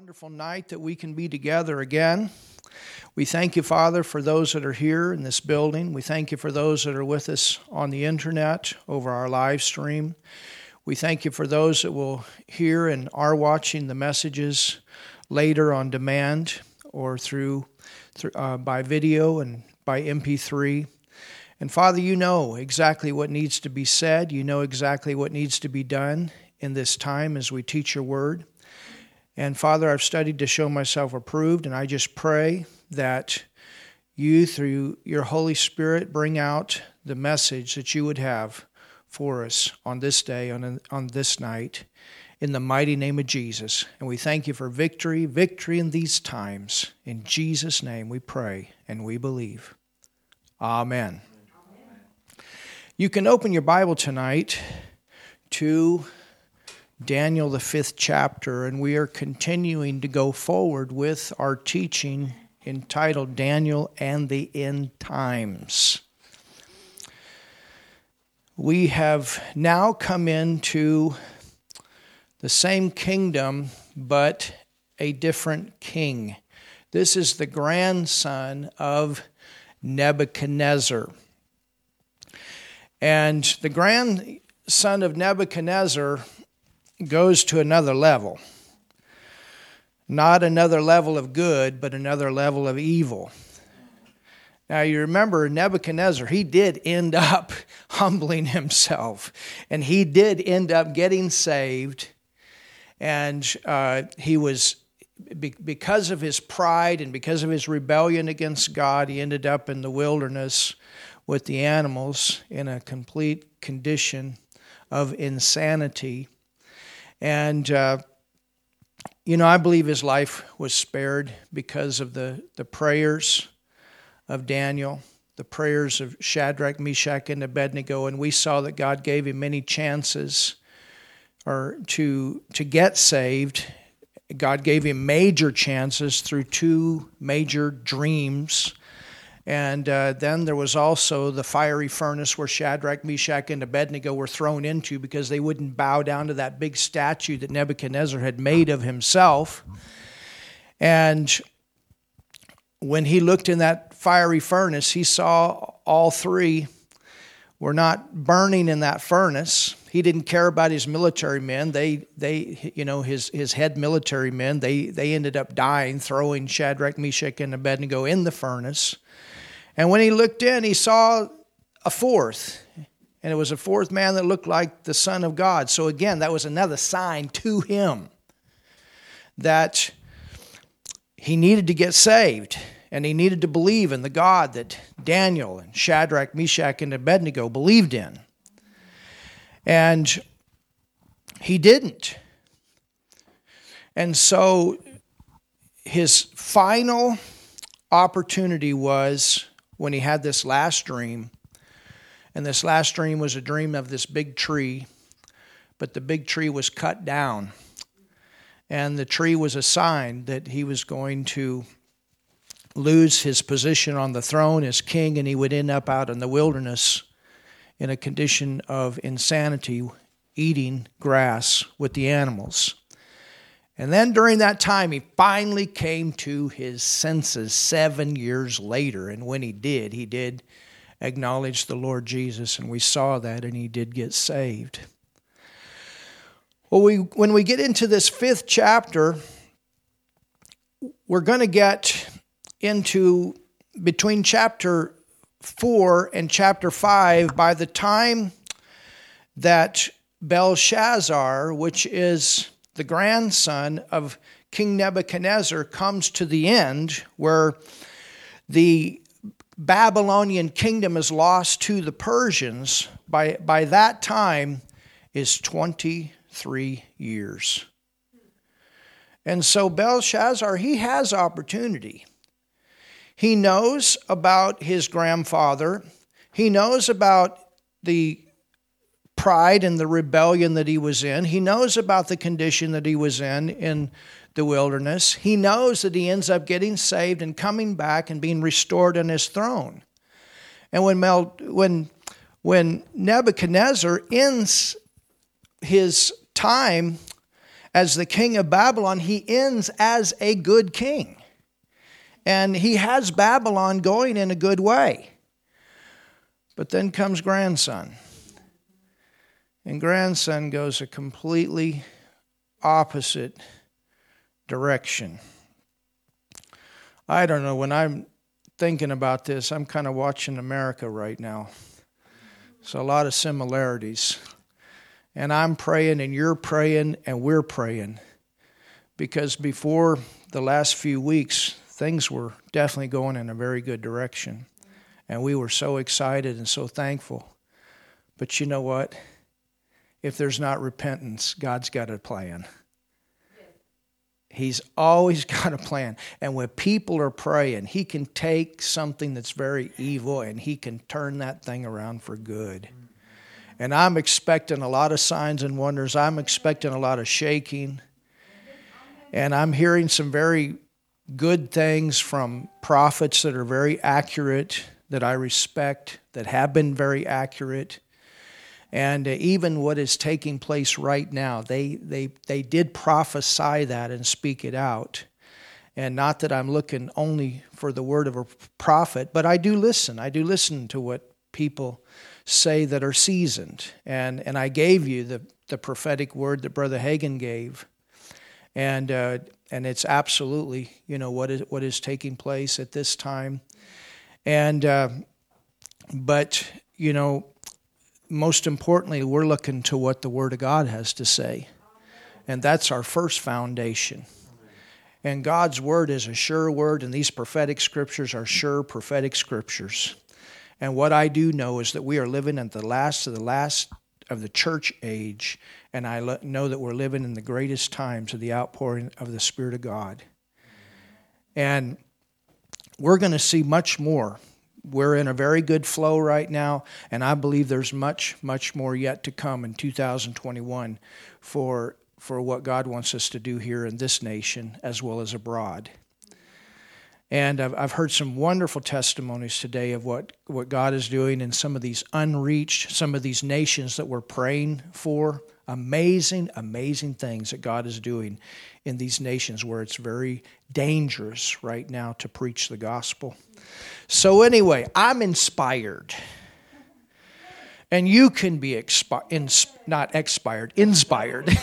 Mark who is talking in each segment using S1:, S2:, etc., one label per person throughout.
S1: wonderful night that we can be together again. We thank you, Father, for those that are here in this building. We thank you for those that are with us on the internet over our live stream. We thank you for those that will hear and are watching the messages later on demand or through, through uh, by video and by MP3. And Father, you know exactly what needs to be said. You know exactly what needs to be done in this time as we teach your word. And Father, I've studied to show myself approved, and I just pray that you, through your Holy Spirit, bring out the message that you would have for us on this day, on, on this night, in the mighty name of Jesus. And we thank you for victory, victory in these times. In Jesus' name we pray and we believe. Amen. Amen. You can open your Bible tonight to Daniel, the fifth chapter, and we are continuing to go forward with our teaching entitled Daniel and the End Times. We have now come into the same kingdom, but a different king. This is the grandson of Nebuchadnezzar. And the grandson of Nebuchadnezzar goes to another level. Not another level of good, but another level of evil. Now, you remember Nebuchadnezzar, he did end up humbling himself, and he did end up getting saved. And uh, he was, because of his pride and because of his rebellion against God, he ended up in the wilderness with the animals in a complete condition of insanity. And, uh, you know, I believe his life was spared because of the, the prayers of Daniel, the prayers of Shadrach, Meshach, and Abednego. And we saw that God gave him many chances or to, to get saved. God gave him major chances through two major dreams and uh, then there was also the fiery furnace where Shadrach, Meshach, and Abednego were thrown into because they wouldn't bow down to that big statue that Nebuchadnezzar had made of himself. And when he looked in that fiery furnace, he saw all three were not burning in that furnace. He didn't care about his military men. They, they, you know, his, his head military men, they, they ended up dying, throwing Shadrach, Meshach, and Abednego in the furnace. And when he looked in, he saw a fourth. And it was a fourth man that looked like the Son of God. So again, that was another sign to him that he needed to get saved and he needed to believe in the God that Daniel and Shadrach, Meshach, and Abednego believed in. And he didn't. And so his final opportunity was when he had this last dream. And this last dream was a dream of this big tree, but the big tree was cut down. And the tree was a sign that he was going to lose his position on the throne as king and he would end up out in the wilderness in a condition of insanity, eating grass with the animals. And then during that time, he finally came to his senses seven years later. And when he did, he did acknowledge the Lord Jesus, and we saw that, and he did get saved. Well, we, when we get into this fifth chapter, we're going to get into between chapter 4 and chapter 5 by the time that Belshazzar, which is the grandson of King Nebuchadnezzar, comes to the end where the Babylonian kingdom is lost to the Persians. By, by that time is 23 years. And so Belshazzar, he has opportunity. He knows about his grandfather. He knows about the pride and the rebellion that he was in. He knows about the condition that he was in in the wilderness. He knows that he ends up getting saved and coming back and being restored on his throne. And when, Mel, when, when Nebuchadnezzar ends his time as the king of Babylon, he ends as a good king. And he has Babylon going in a good way. But then comes grandson. And grandson goes a completely opposite direction. I don't know, when I'm thinking about this, I'm kind of watching America right now. So, a lot of similarities. And I'm praying, and you're praying, and we're praying. Because before the last few weeks, things were definitely going in a very good direction. And we were so excited and so thankful. But you know what? If there's not repentance, God's got a plan. He's always got a plan. And when people are praying, He can take something that's very evil and He can turn that thing around for good. And I'm expecting a lot of signs and wonders. I'm expecting a lot of shaking. And I'm hearing some very good things from prophets that are very accurate, that I respect, that have been very accurate and uh, even what is taking place right now. They, they, they did prophesy that and speak it out. And not that I'm looking only for the word of a prophet, but I do listen. I do listen to what people say that are seasoned. And, and I gave you the, the prophetic word that Brother Hagin gave. And, uh, and it's absolutely, you know, what is, what is taking place at this time. And, uh, but, you know, most importantly, we're looking to what the Word of God has to say. And that's our first foundation. And God's Word is a sure word, and these prophetic scriptures are sure prophetic scriptures. And what I do know is that we are living at the last of the last of the church age, and I know that we're living in the greatest times of the outpouring of the Spirit of God. And we're going to see much more we're in a very good flow right now, and I believe there's much, much more yet to come in 2021 for, for what God wants us to do here in this nation as well as abroad. And I've, I've heard some wonderful testimonies today of what, what God is doing in some of these unreached, some of these nations that we're praying for. Amazing, amazing things that God is doing in these nations where it's very dangerous right now to preach the gospel. So, anyway, I'm inspired. And you can be expi- ins- not expired, inspired.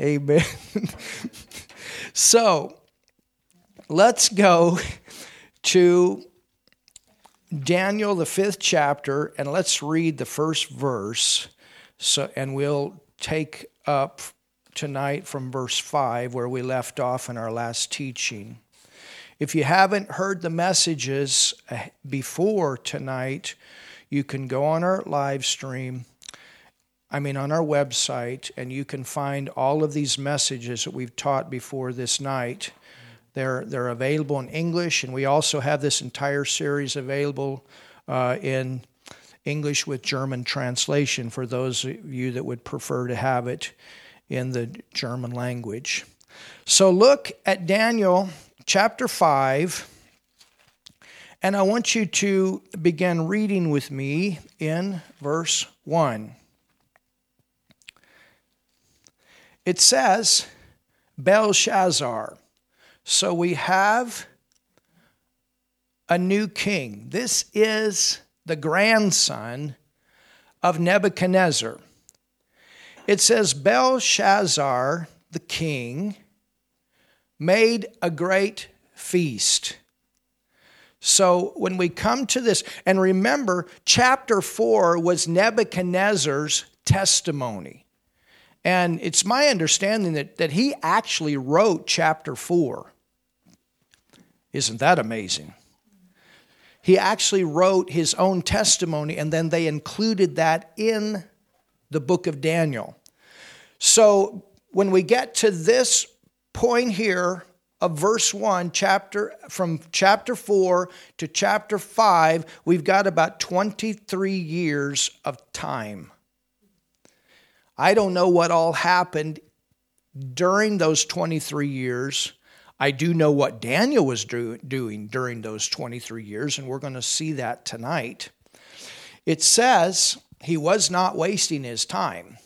S1: Amen. so, let's go to Daniel, the fifth chapter, and let's read the first verse. So, and we'll take up tonight from verse 5, where we left off in our last teaching. If you haven't heard the messages uh, before tonight, you can go on our live stream, I mean, on our website, and you can find all of these messages that we've taught before this night. They're, they're available in English, and we also have this entire series available uh, in English with German translation for those of you that would prefer to have it in the German language. So look at Daniel chapter 5, and I want you to begin reading with me in verse 1. It says, Belshazzar. So we have a new king. This is the grandson of Nebuchadnezzar. It says Belshazzar, the king, made a great feast. So when we come to this, and remember, chapter 4 was Nebuchadnezzar's testimony. And it's my understanding that, that he actually wrote chapter 4. Isn't that amazing? He actually wrote his own testimony, and then they included that in the book of Daniel. So when we get to this point here of verse 1 chapter from chapter 4 to chapter 5 we've got about 23 years of time i don't know what all happened during those 23 years i do know what daniel was do, doing during those 23 years and we're going to see that tonight it says he was not wasting his time.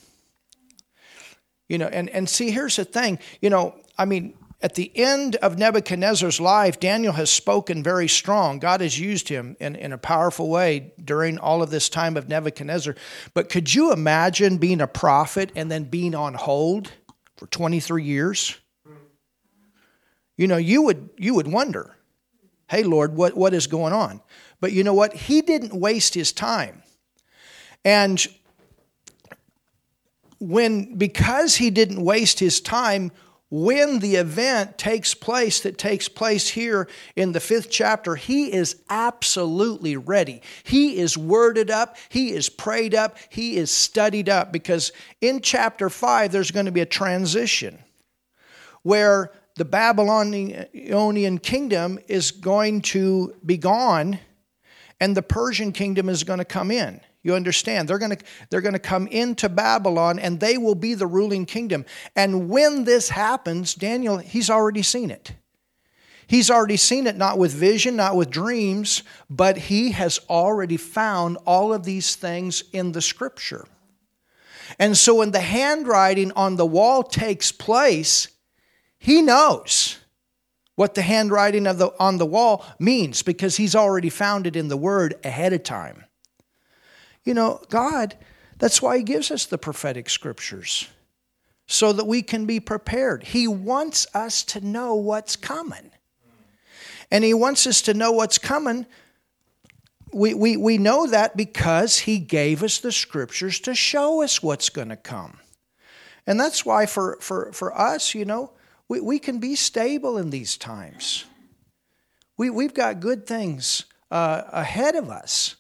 S1: You know, and, and see, here's the thing. You know, I mean, at the end of Nebuchadnezzar's life, Daniel has spoken very strong. God has used him in, in a powerful way during all of this time of Nebuchadnezzar. But could you imagine being a prophet and then being on hold for 23 years? You know, you would you would wonder, hey Lord, what, what is going on? But you know what? He didn't waste his time. And when because he didn't waste his time, when the event takes place that takes place here in the fifth chapter, he is absolutely ready. He is worded up, he is prayed up, he is studied up because in chapter five, there's going to be a transition where the Babylonian kingdom is going to be gone and the Persian kingdom is going to come in. You understand? They're going to they're going to come into Babylon and they will be the ruling kingdom. And when this happens, Daniel, he's already seen it. He's already seen it not with vision, not with dreams, but he has already found all of these things in the scripture. And so when the handwriting on the wall takes place, he knows what the handwriting of the, on the wall means because he's already found it in the word ahead of time. You know, God, that's why He gives us the prophetic scriptures so that we can be prepared. He wants us to know what's coming. And He wants us to know what's coming. We, we, we know that because He gave us the scriptures to show us what's going to come. And that's why for, for, for us, you know, we, we can be stable in these times. We, we've got good things uh, ahead of us.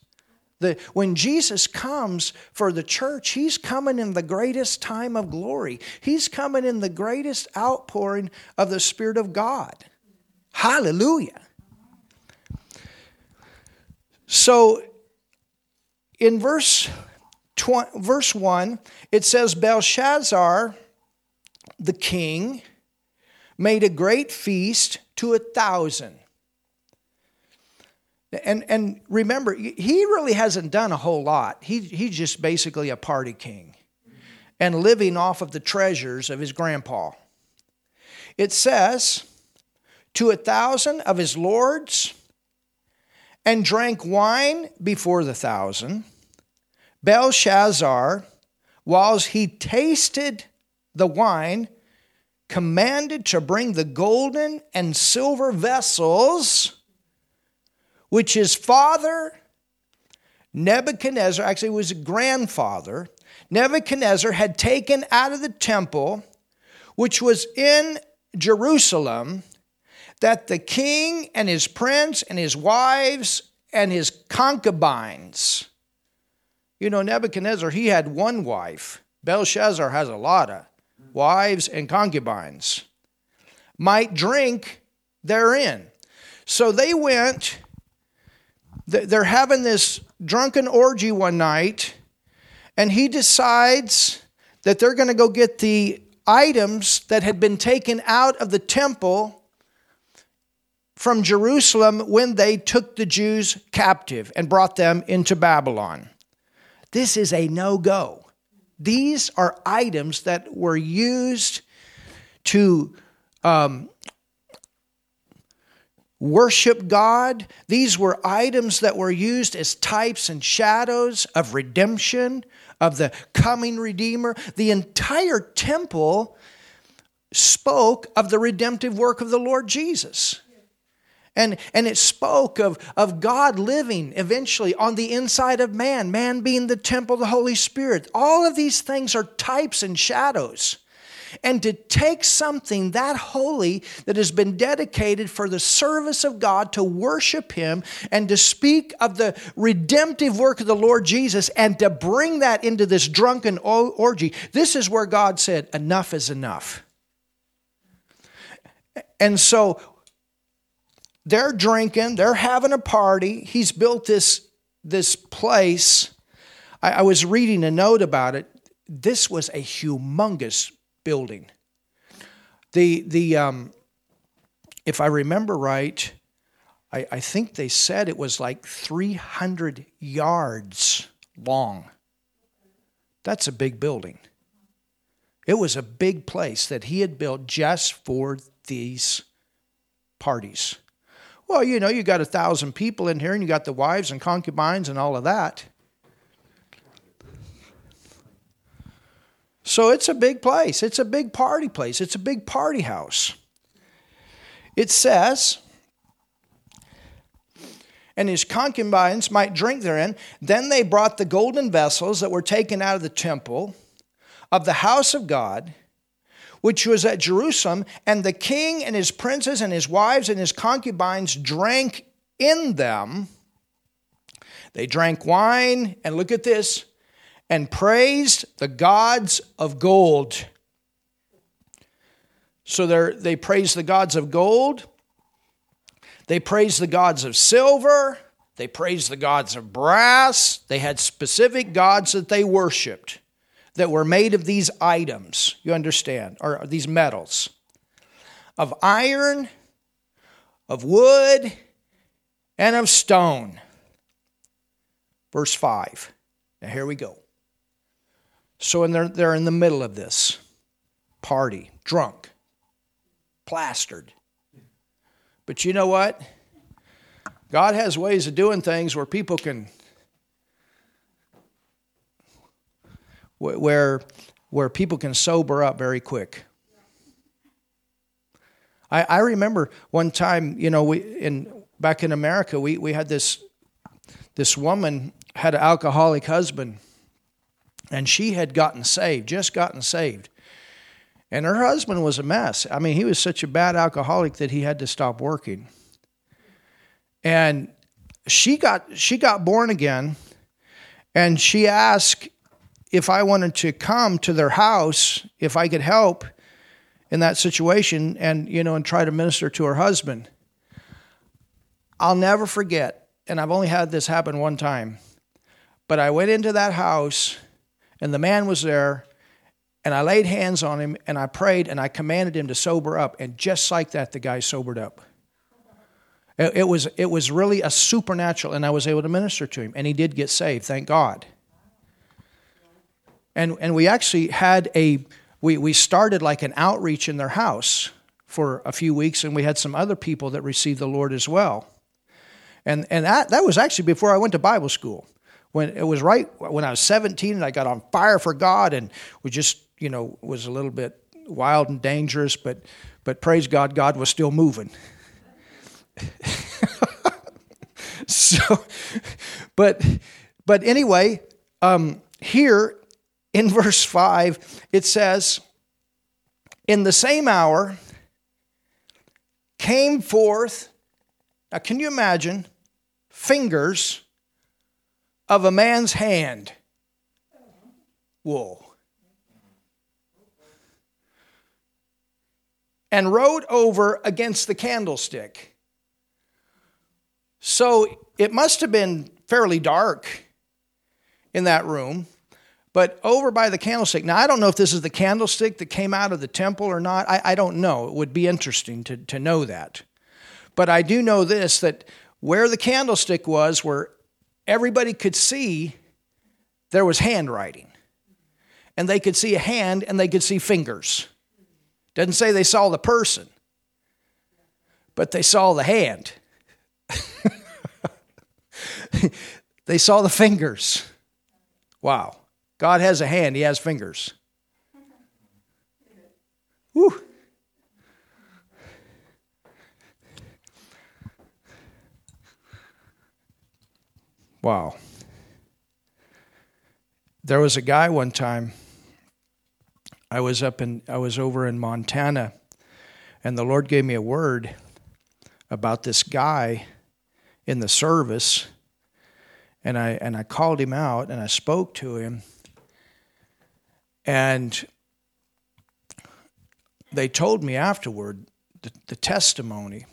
S1: The, when Jesus comes for the church, he's coming in the greatest time of glory. He's coming in the greatest outpouring of the Spirit of God. Hallelujah. So in verse, tw- verse 1, it says Belshazzar, the king, made a great feast to a thousand and and remember, he really hasn't done a whole lot. He he's just basically a party king and living off of the treasures of his grandpa. It says, to a thousand of his lords, and drank wine before the thousand. Belshazzar, whilst he tasted the wine, commanded to bring the golden and silver vessels which his father Nebuchadnezzar, actually was a grandfather, Nebuchadnezzar had taken out of the temple, which was in Jerusalem, that the king and his prince and his wives and his concubines, you know, Nebuchadnezzar, he had one wife. Belshazzar has a lot of wives and concubines, might drink therein. So they went they're having this drunken orgy one night, and he decides that they're going to go get the items that had been taken out of the temple from Jerusalem when they took the Jews captive and brought them into Babylon. This is a no go. These are items that were used to um, worship God. These were items that were used as types and shadows of redemption, of the coming Redeemer. The entire temple spoke of the redemptive work of the Lord Jesus. And, and it spoke of, of God living eventually on the inside of man, man being the temple of the Holy Spirit. All of these things are types and shadows and to take something that holy that has been dedicated for the service of God to worship Him and to speak of the redemptive work of the Lord Jesus and to bring that into this drunken orgy. This is where God said, Enough is enough. And so they're drinking, they're having a party. He's built this, this place. I, I was reading a note about it. This was a humongous building. The, the, um, if I remember right, I, I think they said it was like 300 yards long. That's a big building. It was a big place that he had built just for these parties. Well, you know, you got a thousand people in here, and you got the wives and concubines and all of that. So it's a big place. It's a big party place. It's a big party house. It says, and his concubines might drink therein. Then they brought the golden vessels that were taken out of the temple of the house of God, which was at Jerusalem, and the king and his princes and his wives and his concubines drank in them. They drank wine, and look at this, and praised the gods of gold. So they praised the gods of gold, they praised the gods of silver, they praised the gods of brass. They had specific gods that they worshiped that were made of these items, you understand, or these metals of iron, of wood, and of stone. Verse 5. Now here we go. So and they're, they're in the middle of this party, drunk, plastered. But you know what? God has ways of doing things where people can where where people can sober up very quick. I, I remember one time, you know, we in back in America, we, we had this this woman had an alcoholic husband, and she had gotten saved, just gotten saved. And her husband was a mess. I mean, he was such a bad alcoholic that he had to stop working. And she got she got born again, and she asked if I wanted to come to their house, if I could help in that situation and you know and try to minister to her husband. I'll never forget, and I've only had this happen one time. But I went into that house and the man was there and I laid hands on him and I prayed and I commanded him to sober up and just like that the guy sobered up. It, was it was really a supernatural and I was able to minister to him and he did get saved, thank God. And, and we actually had a, we, we started like an outreach in their house for a few weeks, and we had some other people that received the Lord as well. And, and that, that was actually before I went to Bible school. When it was right when I was 17 and I got on fire for God and we just, you know, was a little bit wild and dangerous, but, but praise God, God was still moving. so, but, but anyway, um, here in verse 5, it says, In the same hour came forth, now can you imagine, fingers of a man's hand? Whoa. And wrote over against the candlestick. So it must have been fairly dark in that room. But over by the candlestick, now I don't know if this is the candlestick that came out of the temple or not. I, I don't know. It would be interesting to, to know that. But I do know this that where the candlestick was, where everybody could see, there was handwriting. And they could see a hand and they could see fingers. Doesn't say they saw the person, but they saw the hand. they saw the fingers. Wow. God has a hand, He has fingers. Whew. Wow. There was a guy one time. I was up in I was over in Montana and the Lord gave me a word about this guy in the service and I and I called him out and I spoke to him and they told me afterward the, the testimony.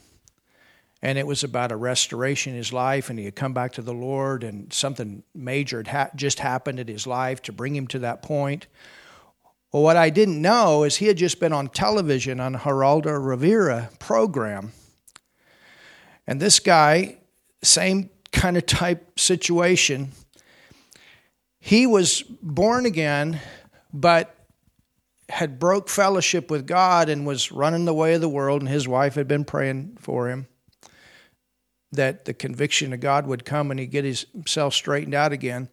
S1: And it was about a restoration in his life, and he had come back to the Lord, and something major had ha- just happened in his life to bring him to that point. Well, what I didn't know is he had just been on television on Geraldo Rivera program. And this guy, same kind of type situation, he was born again, but had broke fellowship with God and was running the way of the world, and his wife had been praying for him that the conviction of God would come and he'd get himself straightened out again.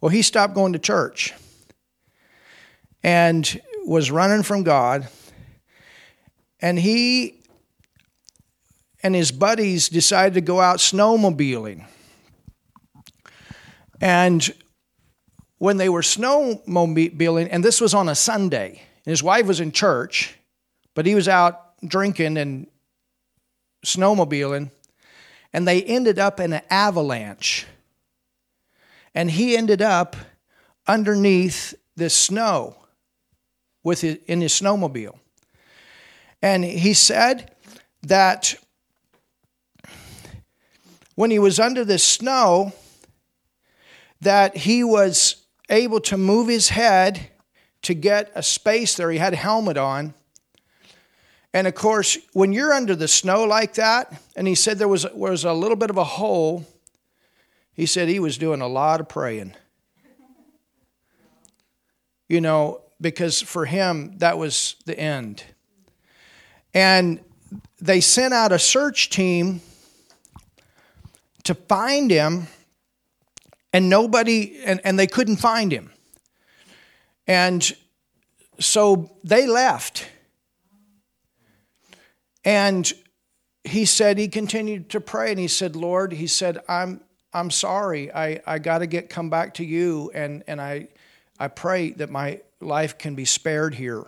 S1: Well, he stopped going to church and was running from God. And he and his buddies decided to go out snowmobiling. And when they were snowmobiling, and this was on a Sunday, and his wife was in church, but he was out drinking and snowmobiling, and they ended up in an avalanche. And he ended up underneath the snow with his, in his snowmobile. And he said that when he was under the snow, that he was able to move his head to get a space there. He had a helmet on. And of course, when you're under the snow like that, and he said there was, was a little bit of a hole, he said he was doing a lot of praying. You know, because for him, that was the end. And they sent out a search team to find him and nobody and, and they couldn't find him. And so they left. And he said he continued to pray and he said lord he said i'm i'm sorry. I i got to get come back to you and and i i pray that my life can be spared here.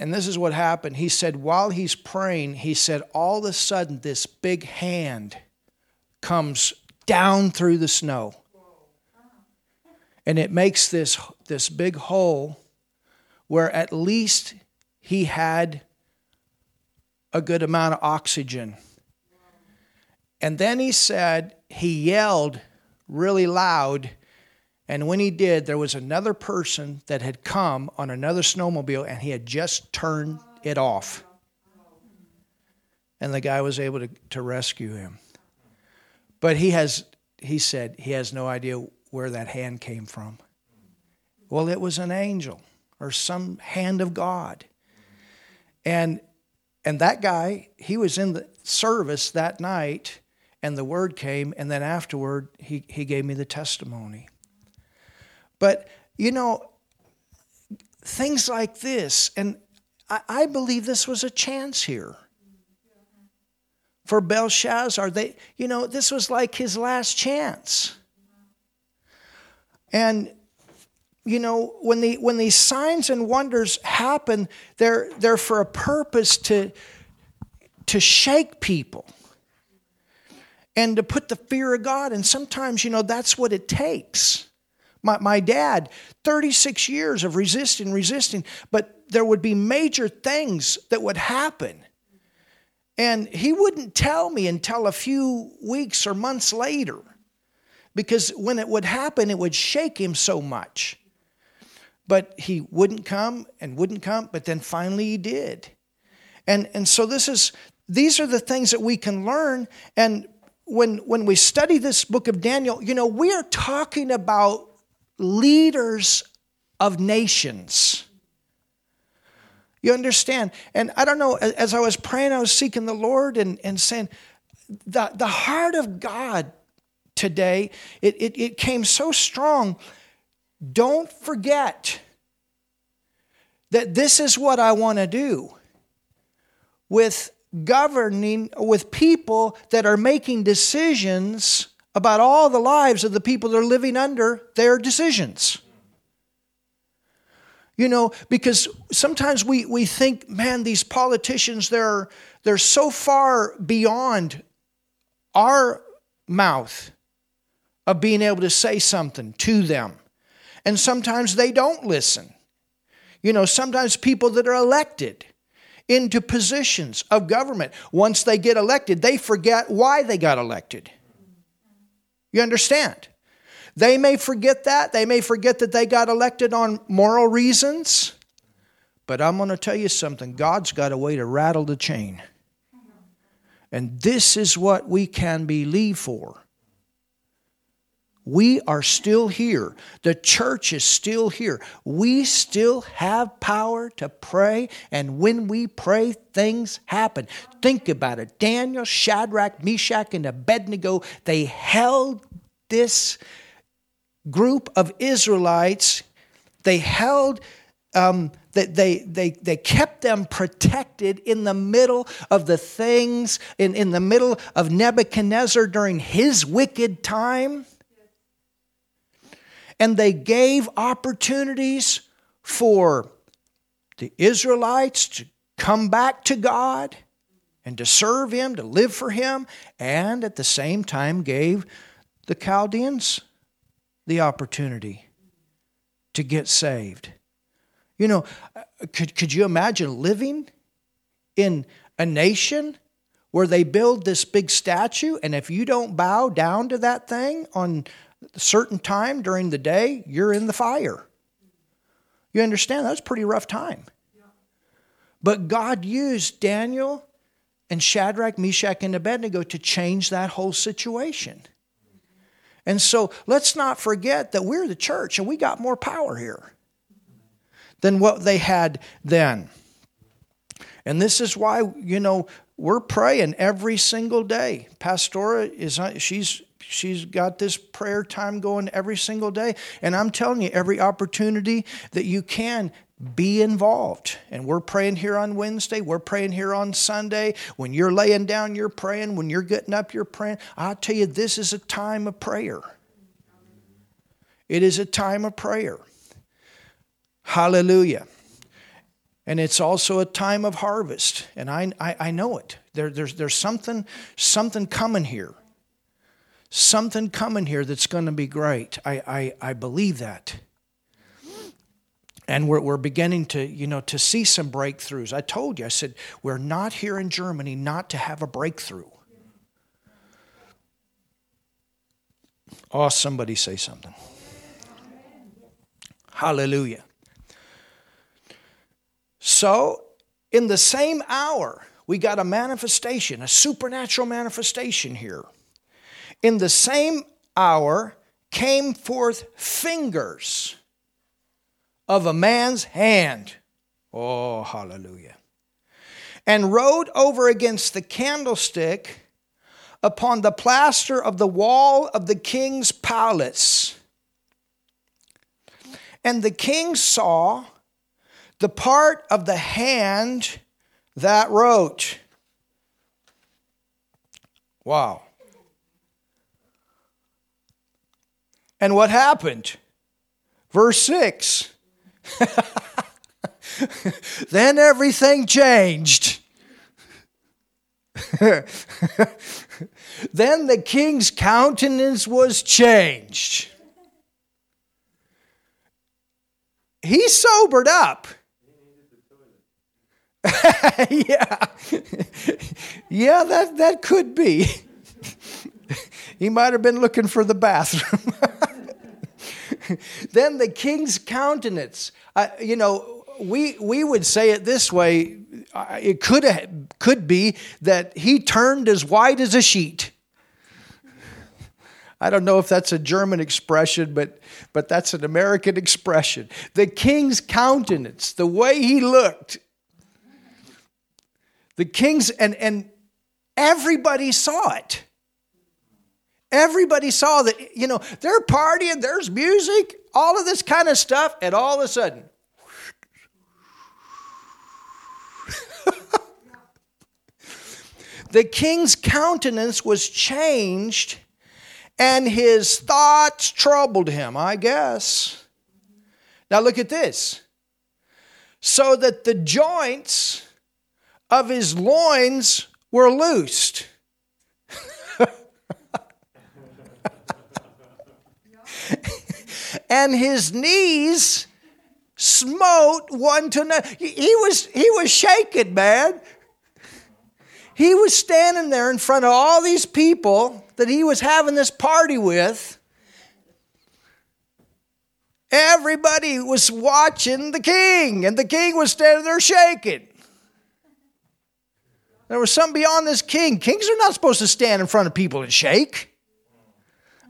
S1: And this is what happened. He said while he's praying he said all of a sudden this big hand comes down through the snow. And it makes this, this big hole where at least he had a good amount of oxygen. And then he said he yelled really loud. And when he did, there was another person that had come on another snowmobile and he had just turned it off. And the guy was able to, to rescue him. But he has, he said, he has no idea where that hand came from. Well, it was an angel or some hand of God. And and that guy, he was in the service that night, and the word came, and then afterward he, he gave me the testimony. But you know, things like this, and I, I believe this was a chance here for Belshazzar. They, you know, this was like his last chance. And you know, when the when these signs and wonders happen, they're they're for a purpose to to shake people and to put the fear of God. And sometimes, you know, that's what it takes. My, my dad, 36 years of resisting, resisting, but there would be major things that would happen. And he wouldn't tell me until a few weeks or months later because when it would happen, it would shake him so much. But he wouldn't come and wouldn't come, but then finally he did. And, and so this is these are the things that we can learn. And when when we study this book of Daniel, you know, we are talking about leaders of nations. You understand? And I don't know, as I was praying, I was seeking the Lord and, and saying, the, the heart of God today, it, it, it came so strong. Don't forget that this is what I want to do with governing, with people that are making decisions about all the lives of the people that are living under their decisions. You know, because sometimes we, we think, man, these politicians, they're, they're so far beyond our mouth of being able to say something to them. And sometimes they don't listen. You know, sometimes people that are elected into positions of government, once they get elected, they forget why they got elected. You understand? They may forget that. They may forget that they got elected on moral reasons. But I'm going to tell you something God's got a way to rattle the chain. And this is what we can believe for. we are still here. The church is still here. We still have power to pray, and when we pray, things happen. Think about it. Daniel, Shadrach, Meshach, and Abednego, they held this group of Israelites, they held um, that they, they, they kept them protected in the middle of the things, in, in the middle of Nebuchadnezzar during his wicked time. And they gave opportunities for the Israelites to come back to God and to serve Him, to live for Him, and at the same time gave the Chaldeans the opportunity to get saved. You know, uh, could, could you imagine living in a nation where they build this big statue, and if you don't bow down to that thing on a certain time during the day, you're in the fire. You understand? That's a pretty rough time. But God used Daniel and Shadrach, Meshach, and Abednego to change that whole situation. And so let's not forget that we're the church and we got more power here than what they had then. And this is why, you know, we're praying every single day. Pastora is uh, she's she's got this prayer time going every single day. And I'm telling you, every opportunity that you can, be involved. And we're praying here on Wednesday. We're praying here on Sunday. When you're laying down, you're praying. When you're getting up, you're praying. i tell you, this is a time of prayer. It is a time of prayer. Hallelujah. And it's also a time of harvest. And I, I, I know it. There, there's, there's something, something coming here something coming here that's going to be great. I, I, I believe that. And we're, we're beginning to, you know, to see some breakthroughs. I told you, I said, we're not here in Germany not to have a breakthrough. Oh, somebody say something. Hallelujah. So, in the same hour, we got a manifestation, a supernatural manifestation here. In the same hour came forth fingers of a man's hand. Oh, hallelujah. And rode over against the candlestick upon the plaster of the wall of the king's palace. And the king saw the part of the hand that wrote. Wow. And what happened? Verse 6. then everything changed. then the king's countenance was changed. He sobered up. yeah. yeah, that, that could be. he might have been looking for the bathroom. then the king's countenance. Uh, you know, we, we would say it this way it could, could be that he turned as white as a sheet. I don't know if that's a German expression, but, but that's an American expression. The king's countenance, the way he looked. The king's, and, and everybody saw it. Everybody saw that, you know, they're partying, there's music, all of this kind of stuff, and all of a sudden, the king's countenance was changed and his thoughts troubled him, I guess. Now look at this. So that the joints of his loins were loosed. And his knees smote one to another. He was, he was shaking, man. He was standing there in front of all these people that he was having this party with. Everybody was watching the king, and the king was standing there shaking. There was something beyond this king. Kings are not supposed to stand in front of people and shake.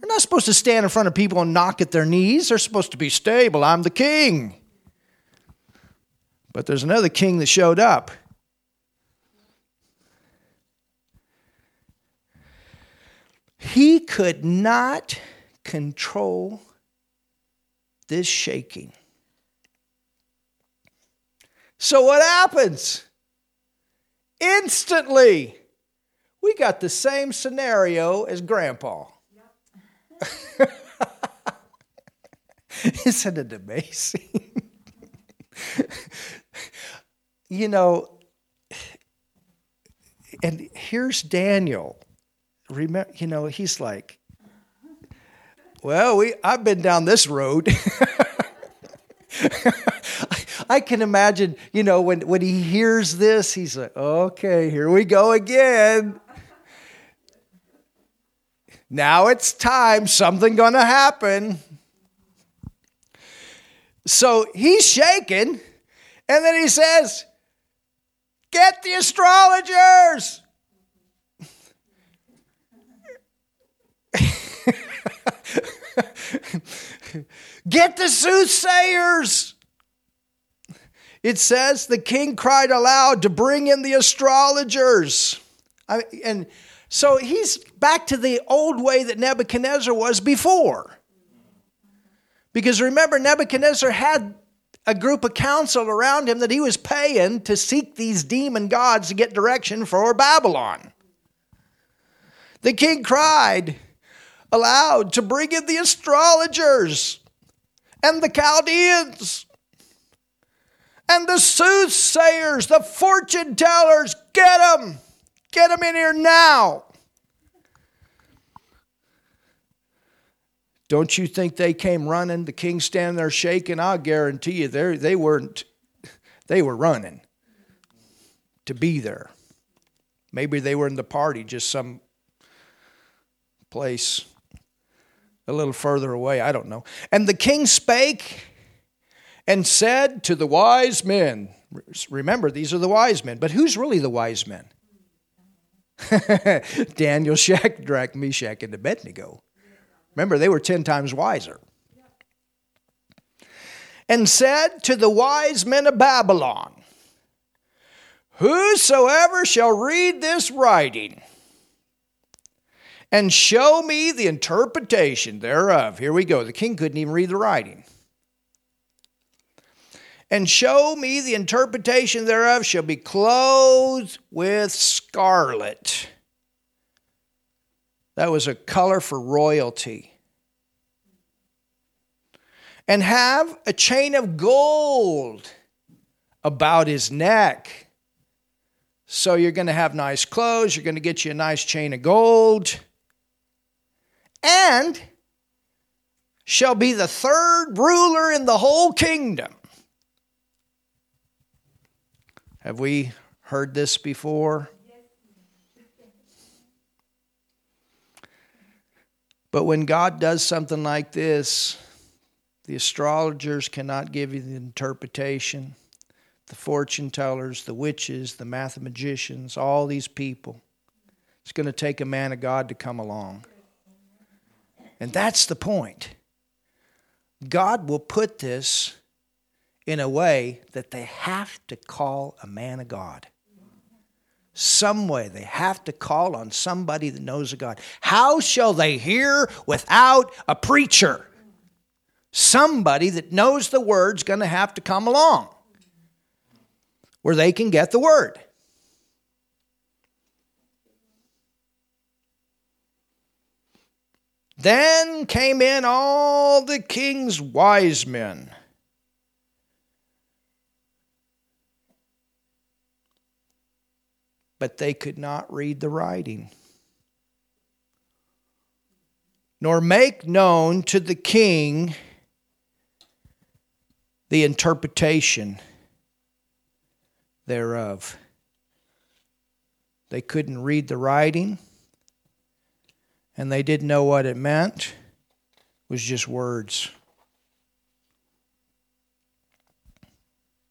S1: They're not supposed to stand in front of people and knock at their knees. They're supposed to be stable. I'm the king. But there's another king that showed up. He could not control this shaking. So, what happens? Instantly, we got the same scenario as Grandpa. Isn't it amazing? you know, and here's Daniel. Remember, you know, he's like, well, we I've been down this road. I can imagine, you know, when, when he hears this, he's like, okay, here we go again. Now it's time, something gonna happen. So he's shaking, and then he says, Get the astrologers. Get the soothsayers. It says the king cried aloud to bring in the astrologers. I, and so he's back to the old way that Nebuchadnezzar was before. Because remember, Nebuchadnezzar had a group of council around him that he was paying to seek these demon gods to get direction for Babylon. The king cried aloud to bring in the astrologers and the Chaldeans and the soothsayers, the fortune tellers. Get them! Get them in here now! Don't you think they came running? The king standing there shaking. I guarantee you, they they weren't. They were running to be there. Maybe they were in the party, just some place a little further away. I don't know. And the king spake and said to the wise men, remember, these are the wise men, but who's really the wise men? Daniel, Shadrach, Meshach, and Abednego. Remember, they were 10 times wiser. And said to the wise men of Babylon, Whosoever shall read this writing and show me the interpretation thereof. Here we go. The king couldn't even read the writing and show me the interpretation thereof shall be clothed with scarlet. That was a color for royalty. And have a chain of gold about his neck. So you're going to have nice clothes, you're going to get you a nice chain of gold. And shall be the third ruler in the whole kingdom. Have we heard this before? But when God does something like this, the astrologers cannot give you the interpretation, the fortune tellers, the witches, the mathematicians, all these people. It's going to take a man of God to come along. And that's the point. God will put this in a way that they have to call a man of God. Some way they have to call on somebody that knows a God. How shall they hear without a preacher? Somebody that knows the word's going to have to come along where they can get the word. Then came in all the king's wise men but they could not read the writing, nor make known to the king the interpretation thereof. They couldn't read the writing, and they didn't know what it meant. It was just words.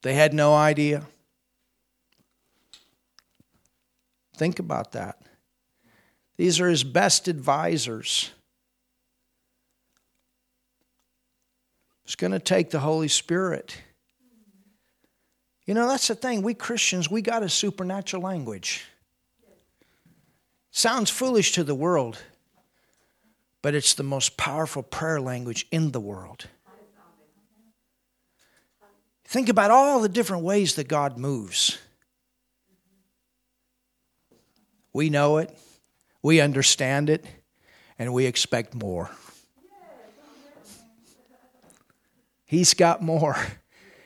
S1: They had no idea. Think about that. These are his best advisors. It's going to take the Holy Spirit. You know, that's the thing. We Christians, we got a supernatural language. Sounds foolish to the world, but it's the most powerful prayer language in the world. Think about all the different ways that God moves. We know it, we understand it, and we expect more. He's got more.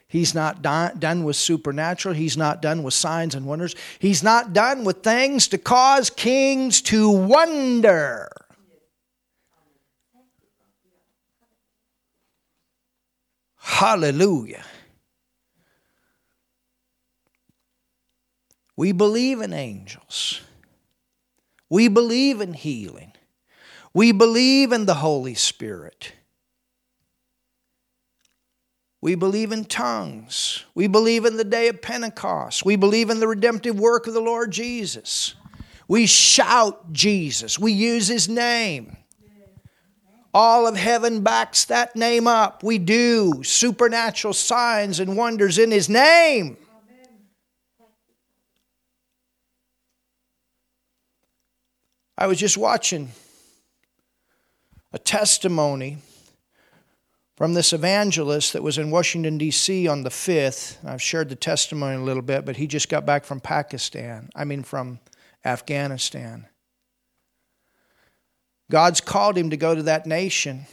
S1: He's not done with supernatural. He's not done with signs and wonders. He's not done with things to cause kings to wonder. Hallelujah. We believe in angels. We believe in healing. We believe in the Holy Spirit. We believe in tongues. We believe in the day of Pentecost. We believe in the redemptive work of the Lord Jesus. We shout Jesus. We use his name. All of heaven backs that name up. We do supernatural signs and wonders in his name. I was just watching a testimony from this evangelist that was in Washington, D.C. on the 5th. I've shared the testimony a little bit, but he just got back from Pakistan. I mean, from Afghanistan. God's called him to go to that nation.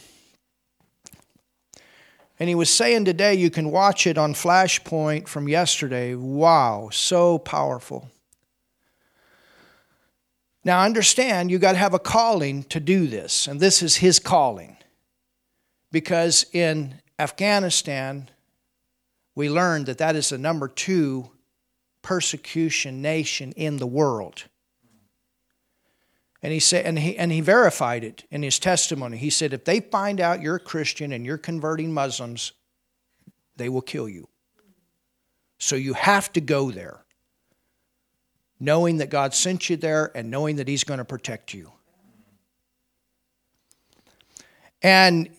S1: And he was saying today, you can watch it on Flashpoint from yesterday. Wow, so powerful. Now, understand, you got to have a calling to do this, and this is his calling because in Afghanistan, we learned that that is the number two persecution nation in the world. And he said, and he and he verified it in his testimony. He said, if they find out you're a Christian and you're converting Muslims, they will kill you. So you have to go there, knowing that God sent you there and knowing that He's going to protect you. And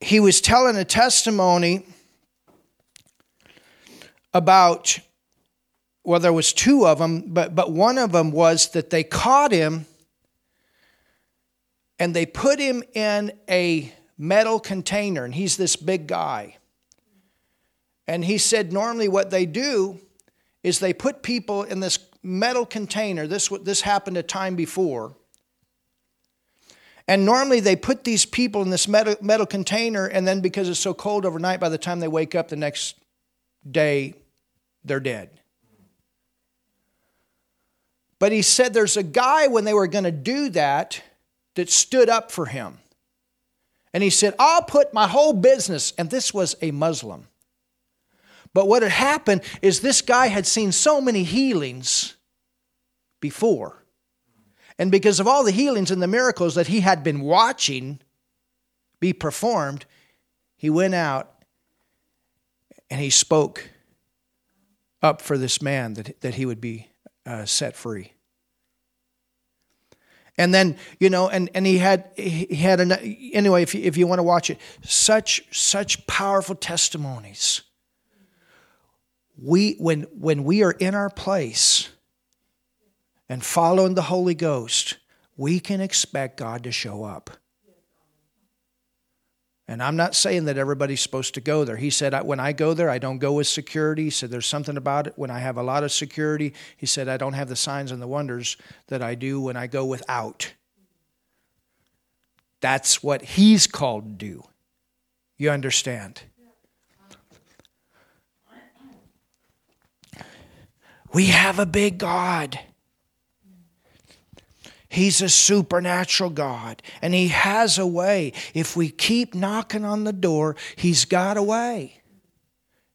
S1: he was telling a testimony about well there was two of them but but one of them was that they caught him and they put him in a metal container and he's this big guy and he said normally what they do is they put people in this metal container this this happened a time before and normally they put these people in this metal, metal container, and then because it's so cold overnight, by the time they wake up the next day, they're dead. But he said there's a guy when they were going to do that that stood up for him. And he said, I'll put my whole business, and this was a Muslim. But what had happened is this guy had seen so many healings before and because of all the healings and the miracles that he had been watching be performed, he went out and he spoke up for this man that, that he would be uh, set free. And then, you know, and, and he had, he had, an, anyway, if you, if you want to watch it, such, such powerful testimonies. We, when, when we are in our place, and following the Holy Ghost, we can expect God to show up. And I'm not saying that everybody's supposed to go there. He said, When I go there, I don't go with security. He said, There's something about it. When I have a lot of security, he said, I don't have the signs and the wonders that I do when I go without. That's what he's called to do. You understand? We have a big God. He's a supernatural God, and He has a way. If we keep knocking on the door, He's got a way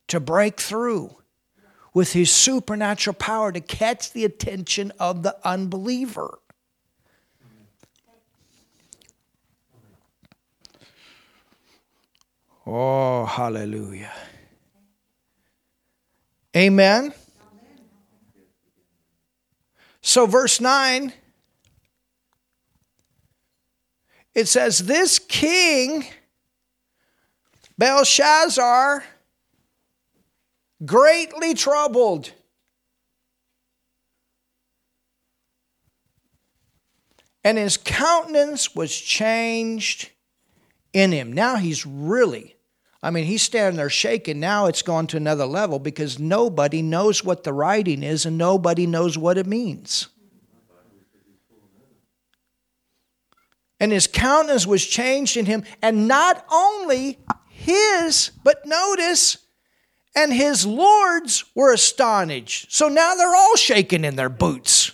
S1: to break through with His supernatural power to catch the attention of the unbeliever. Oh, hallelujah. Amen. So, verse 9 it says, This king Belshazzar, greatly troubled. And his countenance was changed in him. Now he's really, I mean, he's standing there shaking. Now it's gone to another level because nobody knows what the writing is and nobody knows what it means. And his countenance was changed in him, and not only his, but notice, and his lords were astonished. So now they're all shaking in their boots.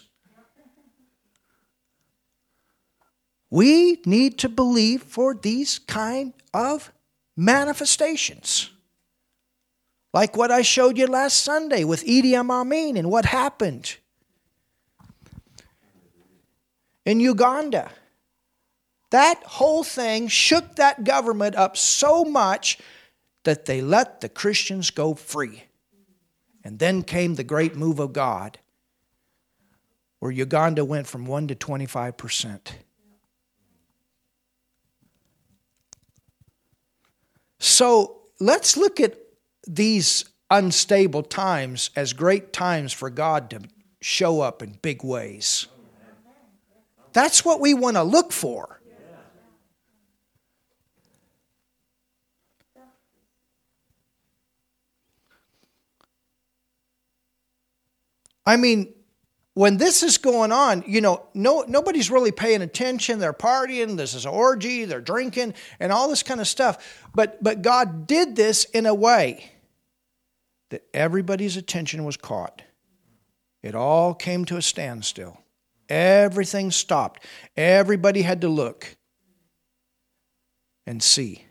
S1: We need to believe for these kind of manifestations. Like what I showed you last Sunday with Idi Amin and what happened in Uganda. That whole thing shook that government up so much that they let the Christians go free. And then came the great move of God, where Uganda went from 1 to 25 percent. So let's look at these unstable times as great times for God to show up in big ways. That's what we want to look for. I mean, when this is going on, you know, no, nobody's really paying attention. They're partying, this is an orgy, they're drinking, and all this kind of stuff. But, but God did this in a way that everybody's attention was caught. It all came to a standstill. Everything stopped. Everybody had to look and see.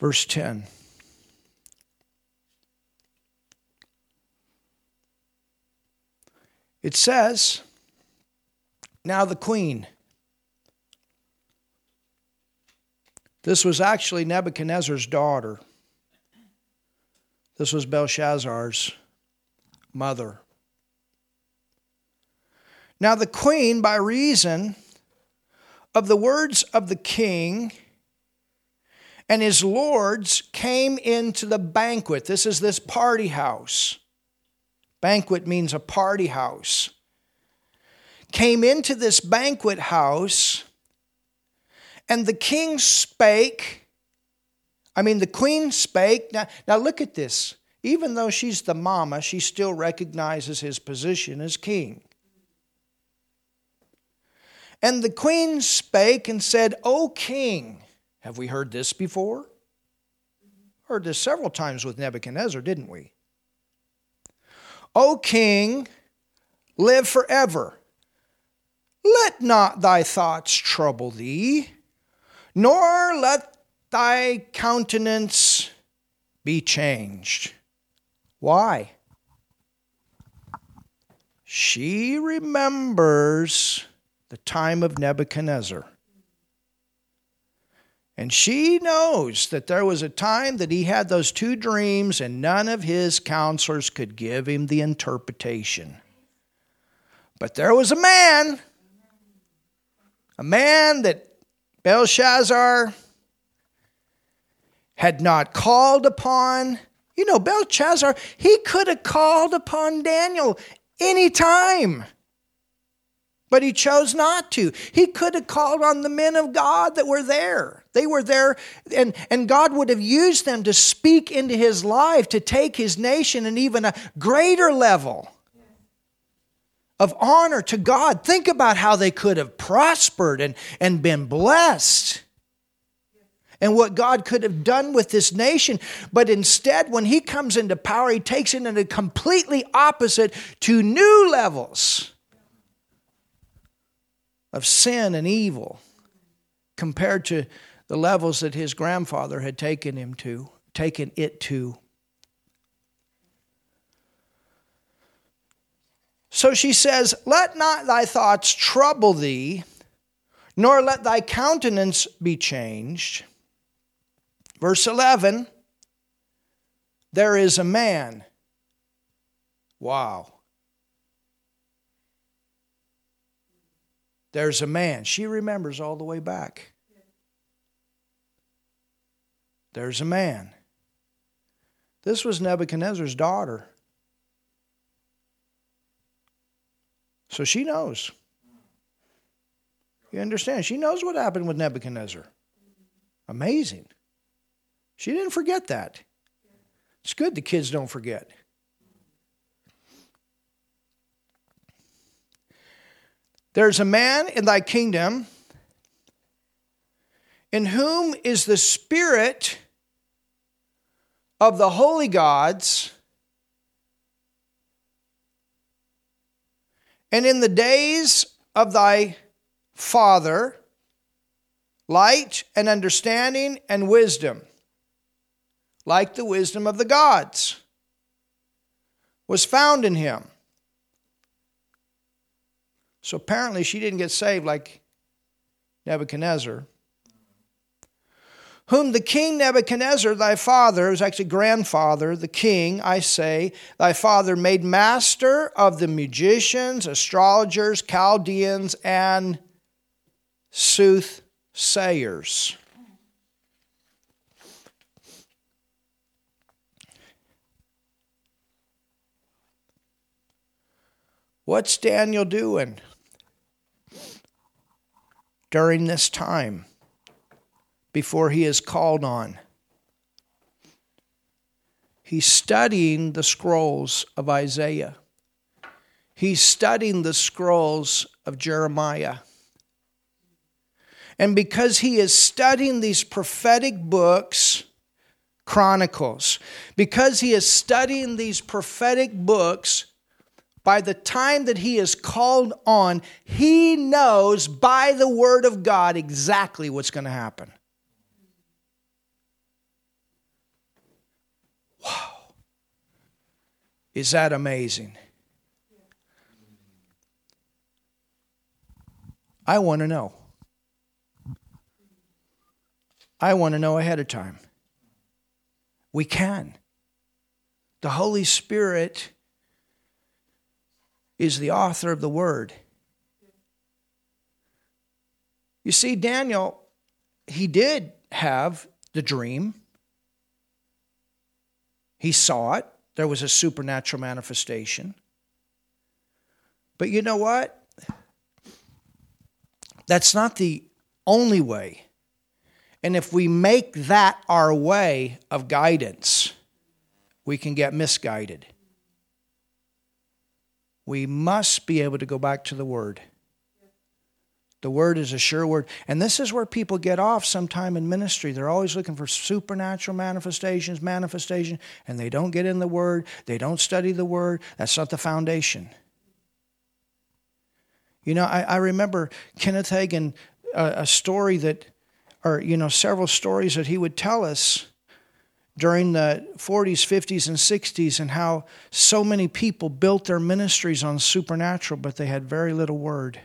S1: Verse 10. It says, Now the queen. This was actually Nebuchadnezzar's daughter. This was Belshazzar's mother. Now the queen, by reason of the words of the king and his lords, came into the banquet. This is this party house Banquet means a party house. Came into this banquet house, and the king spake. I mean, the queen spake. Now, now look at this. Even though she's the mama, she still recognizes his position as king. And the queen spake and said, O king, have we heard this before? Heard this several times with Nebuchadnezzar, didn't we? O king, live forever. Let not thy thoughts trouble thee, nor let thy countenance be changed. Why? She remembers the time of Nebuchadnezzar. And she knows that there was a time that he had those two dreams, and none of his counselors could give him the interpretation. But there was a man, a man that Belshazzar had not called upon. You know, Belshazzar, he could have called upon Daniel any time. But he chose not to. He could have called on the men of God that were there. They were there, and, and God would have used them to speak into his life, to take his nation and even a greater level of honor to God. Think about how they could have prospered and, and been blessed. And what God could have done with this nation. But instead, when he comes into power, he takes it in a completely opposite to new levels of sin and evil compared to the levels that his grandfather had taken him to, taken it to. So she says, Let not thy thoughts trouble thee, nor let thy countenance be changed. Verse 11 There is a man. Wow. There's a man. She remembers all the way back. There's a man. This was Nebuchadnezzar's daughter. So she knows. You understand? She knows what happened with Nebuchadnezzar. Amazing. She didn't forget that. It's good the kids don't forget. There's a man in thy kingdom in whom is the spirit of the holy gods. And in the days of thy father, light and understanding and wisdom, like the wisdom of the gods, was found in him. So apparently, she didn't get saved like Nebuchadnezzar whom the king Nebuchadnezzar, thy father, was actually grandfather, the king, I say, thy father made master of the magicians, astrologers, Chaldeans, and soothsayers. What's Daniel doing during this time? Before he is called on. He's studying the scrolls of Isaiah. He's studying the scrolls of Jeremiah. And because he is studying these prophetic books, Chronicles, because he is studying these prophetic books, by the time that he is called on, he knows by the word of God exactly what's going to happen. Is that amazing? I want to know. I want to know ahead of time. We can. The Holy Spirit is the author of the Word. You see, Daniel, he did have the dream, he saw it there was a supernatural manifestation. But you know what? That's not the only way. And if we make that our way of guidance, we can get misguided. We must be able to go back to the Word. The word is a sure word. And this is where people get off sometime in ministry. They're always looking for supernatural manifestations, manifestation, and they don't get in the word. They don't study the word. That's not the foundation. You know, I, I remember Kenneth Hagin, uh, a story that, or, you know, several stories that he would tell us during the 40s, 50s, and 60s, and how so many people built their ministries on supernatural, but they had very little word.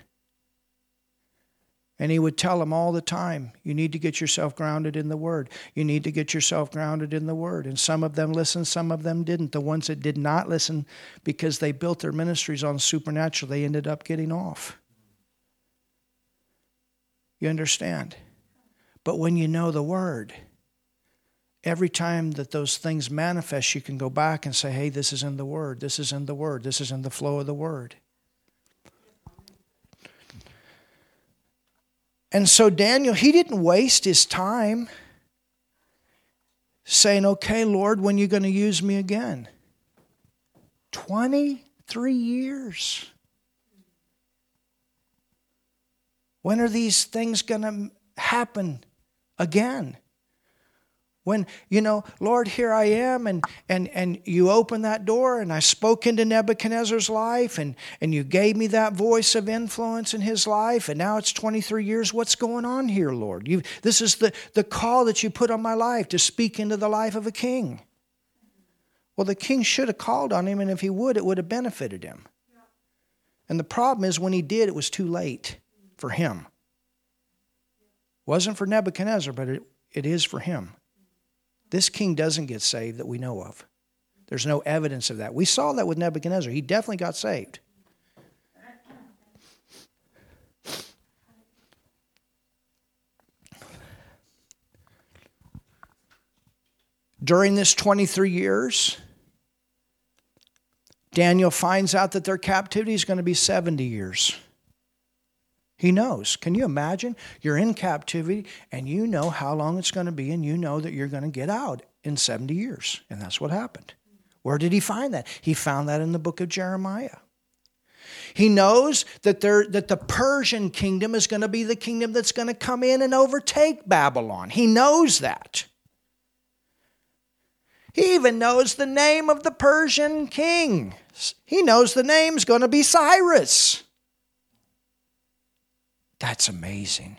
S1: And he would tell them all the time, you need to get yourself grounded in the Word. You need to get yourself grounded in the Word. And some of them listened, some of them didn't. The ones that did not listen because they built their ministries on supernatural, they ended up getting off. You understand? But when you know the Word, every time that those things manifest, you can go back and say, hey, this is in the Word, this is in the Word, this is in the flow of the Word. And so Daniel, he didn't waste his time saying, Okay, Lord, when are you going to use me again? 23 years. When are these things going to happen again? When you know lord here i am and and and you opened that door and i spoke into nebuchadnezzar's life and and you gave me that voice of influence in his life and now it's 23 years. What's going on here lord? You this is the the call that you put on my life to speak into the life of a king. Well the king should have called on him and if he would it would have benefited him. And the problem is when he did it was too late for him. Wasn't for nebuchadnezzar but it, it is for him this king doesn't get saved that we know of. There's no evidence of that. We saw that with Nebuchadnezzar. He definitely got saved. During this 23 years, Daniel finds out that their captivity is going to be 70 years. He knows. Can you imagine? You're in captivity and you know how long it's going to be, and you know that you're going to get out in 70 years. And that's what happened. Where did he find that? He found that in the book of Jeremiah. He knows that, there, that the Persian kingdom is going to be the kingdom that's going to come in and overtake Babylon. He knows that. He even knows the name of the Persian king. He knows the name's going to be Cyrus. That's amazing.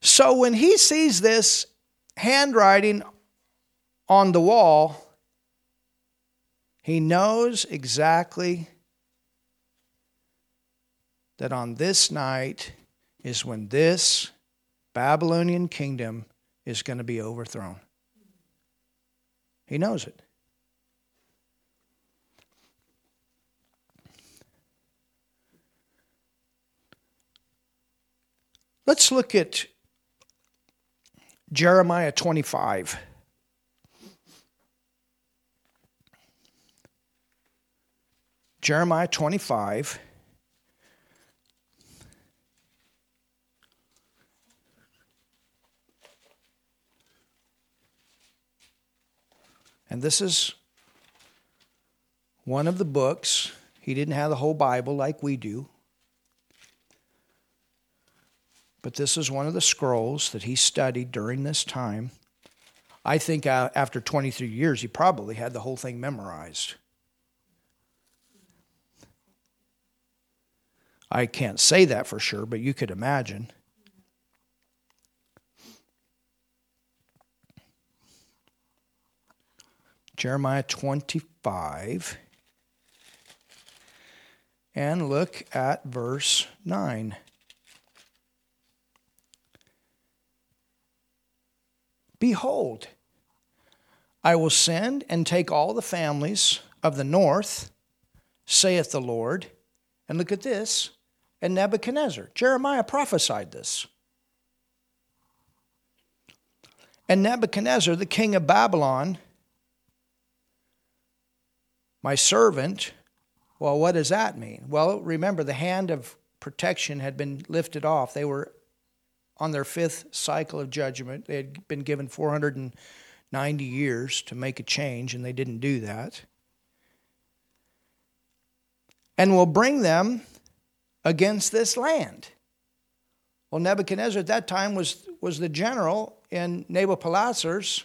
S1: So when he sees this handwriting on the wall, he knows exactly that on this night is when this Babylonian kingdom is going to be overthrown. He knows it. Let's look at Jeremiah 25. Jeremiah 25. And this is one of the books. He didn't have the whole Bible like we do. But this is one of the scrolls that he studied during this time. I think uh, after 23 years, he probably had the whole thing memorized. I can't say that for sure, but you could imagine. Jeremiah 25 and look at verse 9. Behold, I will send and take all the families of the north, saith the Lord. And look at this and Nebuchadnezzar. Jeremiah prophesied this. And Nebuchadnezzar, the king of Babylon, my servant, well, what does that mean? Well, remember, the hand of protection had been lifted off. They were on their fifth cycle of judgment. They had been given 490 years to make a change, and they didn't do that. And will bring them against this land. Well, Nebuchadnezzar at that time was, was the general in Nabopolassar's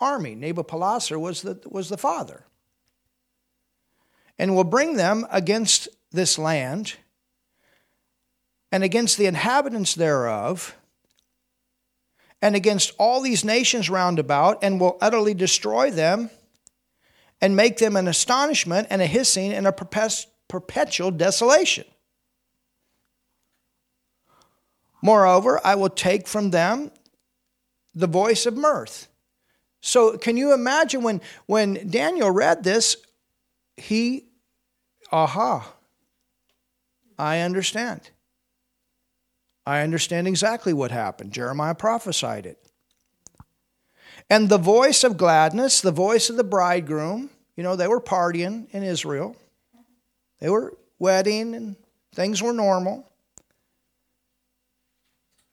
S1: army. Nabopolassar was the, was the father. And will bring them against this land and against the inhabitants thereof and against all these nations round about and will utterly destroy them and make them an astonishment and a hissing and a perpetual desolation. Moreover, I will take from them the voice of mirth. So, can you imagine when, when Daniel read this, he, aha, I understand. I understand exactly what happened. Jeremiah prophesied it. And the voice of gladness, the voice of the bridegroom, you know, they were partying in Israel. They were wedding and things were normal.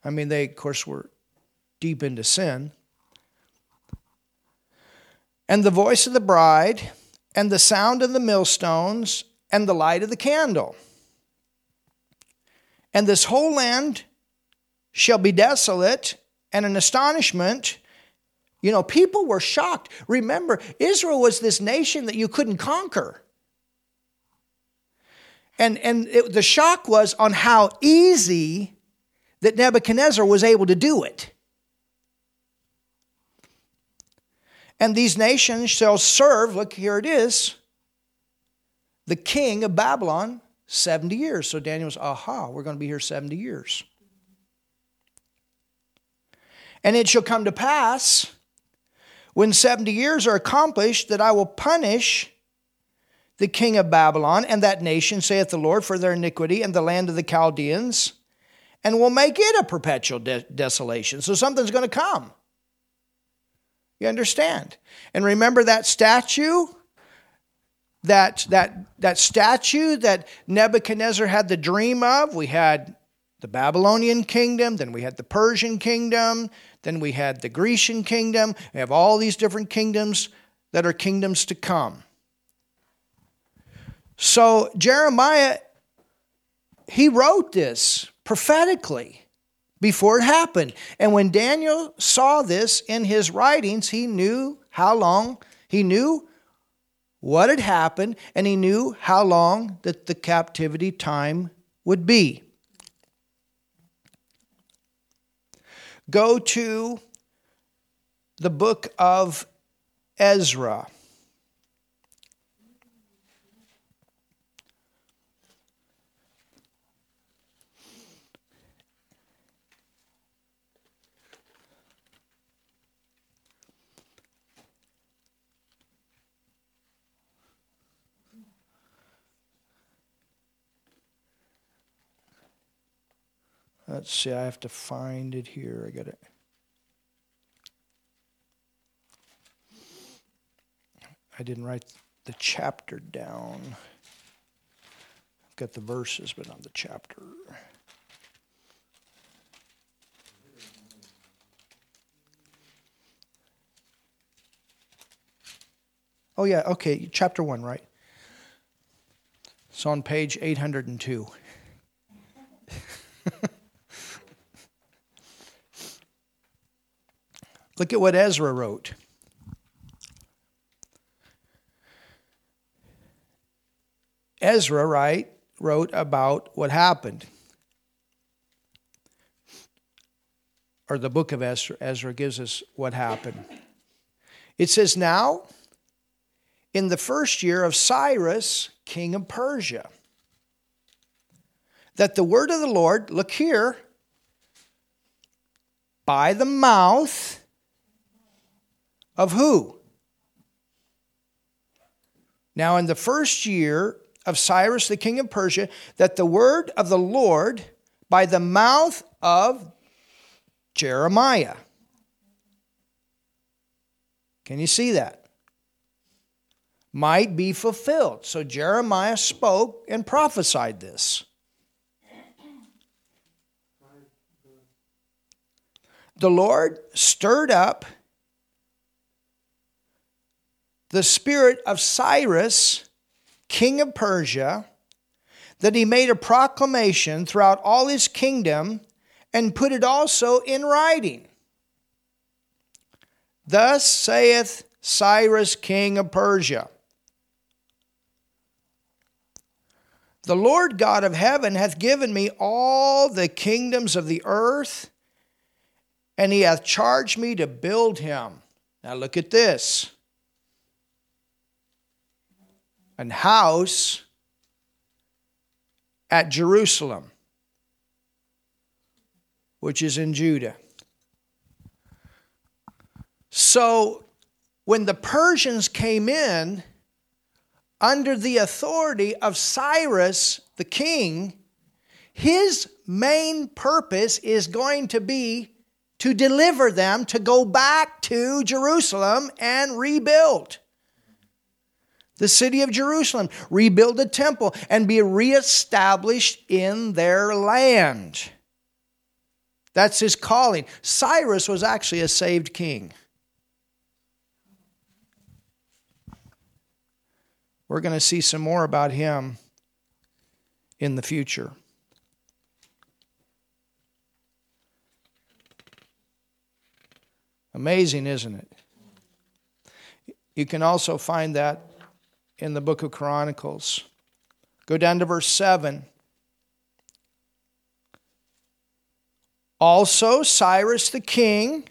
S1: I mean, they, of course, were deep into sin. And the voice of the bride, and the sound of the millstones, and the light of the candle. And this whole land shall be desolate and an astonishment. You know, people were shocked. Remember, Israel was this nation that you couldn't conquer. And, and it, the shock was on how easy that Nebuchadnezzar was able to do it. And these nations shall serve, look, here it is, the king of Babylon 70 years. So Daniel was, aha, we're going to be here 70 years. And it shall come to pass when 70 years are accomplished that I will punish the king of Babylon and that nation, saith the Lord, for their iniquity and the land of the Chaldeans and will make it a perpetual de- desolation. So something's going to come. You understand? And remember that statue? That, that, that statue that Nebuchadnezzar had the dream of? We had the Babylonian kingdom, then we had the Persian kingdom, then we had the Grecian kingdom. We have all these different kingdoms that are kingdoms to come. So Jeremiah, he wrote this prophetically before it happened. And when Daniel saw this in his writings, he knew how long, he knew what had happened, and he knew how long that the captivity time would be. Go to the book of Ezra. Let's see, I have to find it here. I got it. I didn't write the chapter down. I've got the verses, but not the chapter. Oh, yeah, okay, chapter 1, right? It's on page 802. Look at what Ezra wrote. Ezra, right, wrote about what happened. Or the book of Ezra, Ezra gives us what happened. It says, Now, in the first year of Cyrus, king of Persia, that the word of the Lord, look here, by the mouth of who? Now, in the first year of Cyrus the king of Persia, that the word of the Lord by the mouth of Jeremiah. Can you see that? Might be fulfilled. So Jeremiah spoke and prophesied this. The Lord stirred up the spirit of Cyrus, king of Persia, that he made a proclamation throughout all his kingdom and put it also in writing. Thus saith Cyrus, king of Persia The Lord God of heaven hath given me all the kingdoms of the earth, and he hath charged me to build him. Now look at this an house at Jerusalem, which is in Judah. So when the Persians came in under the authority of Cyrus the king, his main purpose is going to be to deliver them to go back to Jerusalem and rebuild the city of Jerusalem, rebuild the temple, and be reestablished in their land. That's his calling. Cyrus was actually a saved king. We're going to see some more about him in the future. Amazing, isn't it? You can also find that in the book of Chronicles. Go down to verse 7. Also, Cyrus the king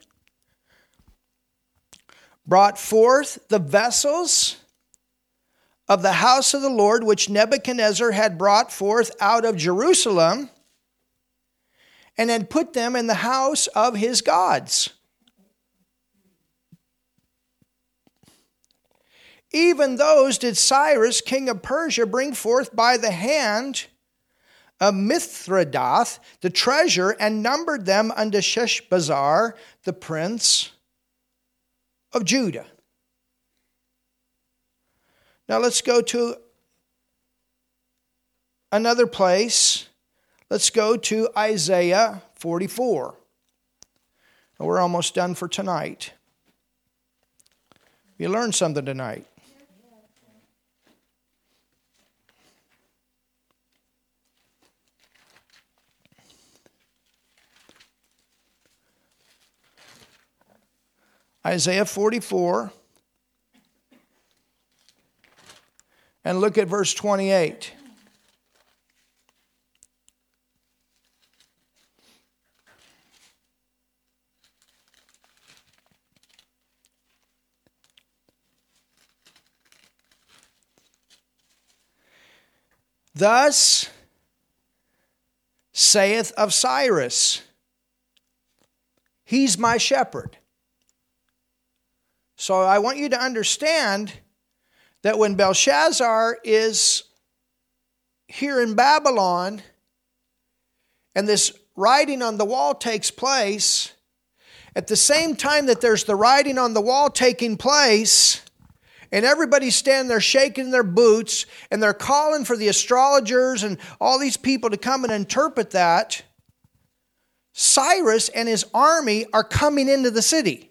S1: brought forth the vessels of the house of the Lord, which Nebuchadnezzar had brought forth out of Jerusalem, and had put them in the house of his gods. Even those did Cyrus, king of Persia, bring forth by the hand of Mithredath the treasure, and numbered them unto Sheshbazzar the prince of Judah. Now let's go to another place. Let's go to Isaiah 44. We're almost done for tonight. You learned something tonight. Isaiah 44. And look at verse 28. Thus saith of Cyrus, He's my shepherd. So I want you to understand that when Belshazzar is here in Babylon and this writing on the wall takes place, at the same time that there's the writing on the wall taking place, and everybody's standing there shaking their boots, and they're calling for the astrologers and all these people to come and interpret that, Cyrus and his army are coming into the city.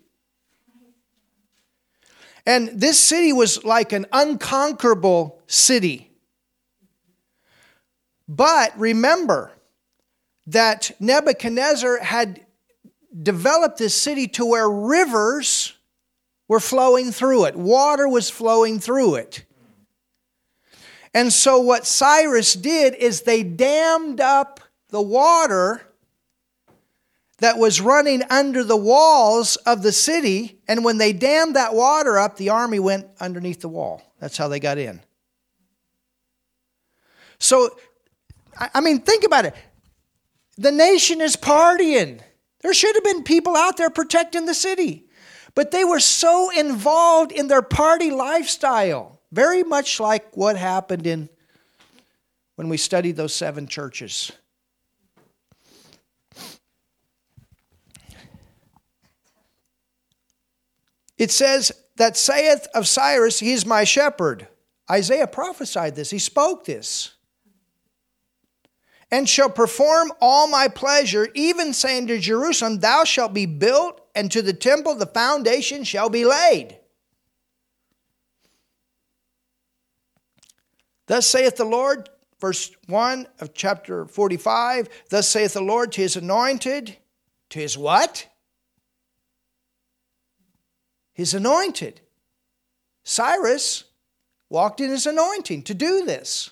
S1: And this city was like an unconquerable city. But remember that Nebuchadnezzar had developed this city to where rivers were flowing through it, water was flowing through it. And so, what Cyrus did is they dammed up the water that was running under the walls of the city. And when they dammed that water up, the army went underneath the wall. That's how they got in. So, I mean, think about it. The nation is partying. There should have been people out there protecting the city. But they were so involved in their party lifestyle, very much like what happened in when we studied those seven churches. It says, That saith of Cyrus, He is my shepherd. Isaiah prophesied this, he spoke this. And shall perform all my pleasure, even saying to Jerusalem, Thou shalt be built, and to the temple the foundation shall be laid. Thus saith the Lord, verse 1 of chapter 45 Thus saith the Lord to his anointed, to his what? His anointed. Cyrus walked in his anointing to do this.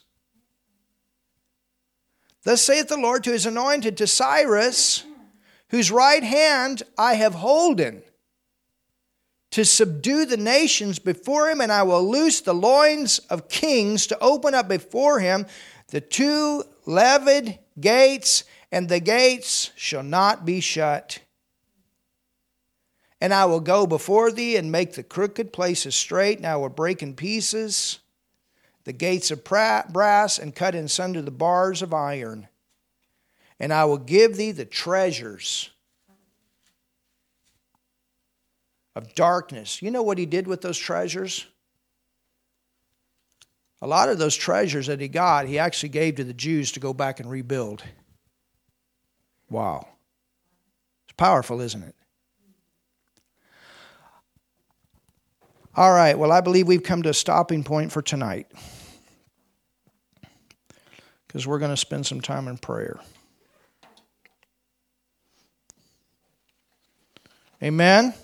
S1: Thus saith the Lord to his anointed, to Cyrus, whose right hand I have holden, to subdue the nations before him, and I will loose the loins of kings to open up before him the two levied gates, and the gates shall not be shut. And I will go before thee and make the crooked places straight, and I will break in pieces the gates of brass and cut in sunder the bars of iron. And I will give thee the treasures of darkness. You know what he did with those treasures? A lot of those treasures that he got, he actually gave to the Jews to go back and rebuild. Wow. It's powerful, isn't it? All right, well, I believe we've come to a stopping point for tonight because we're going to spend some time in prayer. Amen?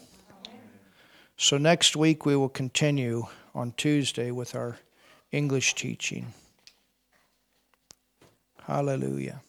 S1: So, next week we will continue on Tuesday with our English teaching. Hallelujah.